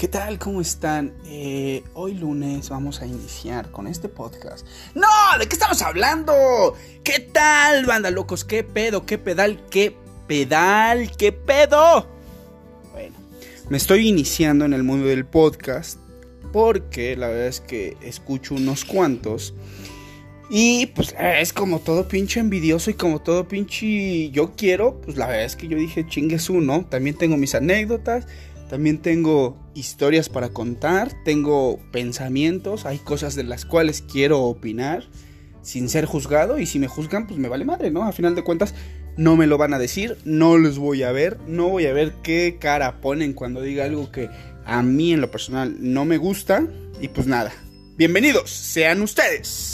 ¿Qué tal? ¿Cómo están? Eh, hoy lunes vamos a iniciar con este podcast. ¡No! ¿De qué estamos hablando? ¿Qué tal, banda locos? ¿Qué pedo? ¿Qué pedal? ¿Qué pedal? ¿Qué pedo? Bueno, me estoy iniciando en el mundo del podcast porque la verdad es que escucho unos cuantos. Y pues es como todo pinche envidioso y como todo pinche yo quiero, pues la verdad es que yo dije chingues uno. También tengo mis anécdotas, también tengo historias para contar, tengo pensamientos, hay cosas de las cuales quiero opinar sin ser juzgado y si me juzgan pues me vale madre, ¿no? A final de cuentas no me lo van a decir, no los voy a ver, no voy a ver qué cara ponen cuando diga algo que a mí en lo personal no me gusta y pues nada. Bienvenidos sean ustedes.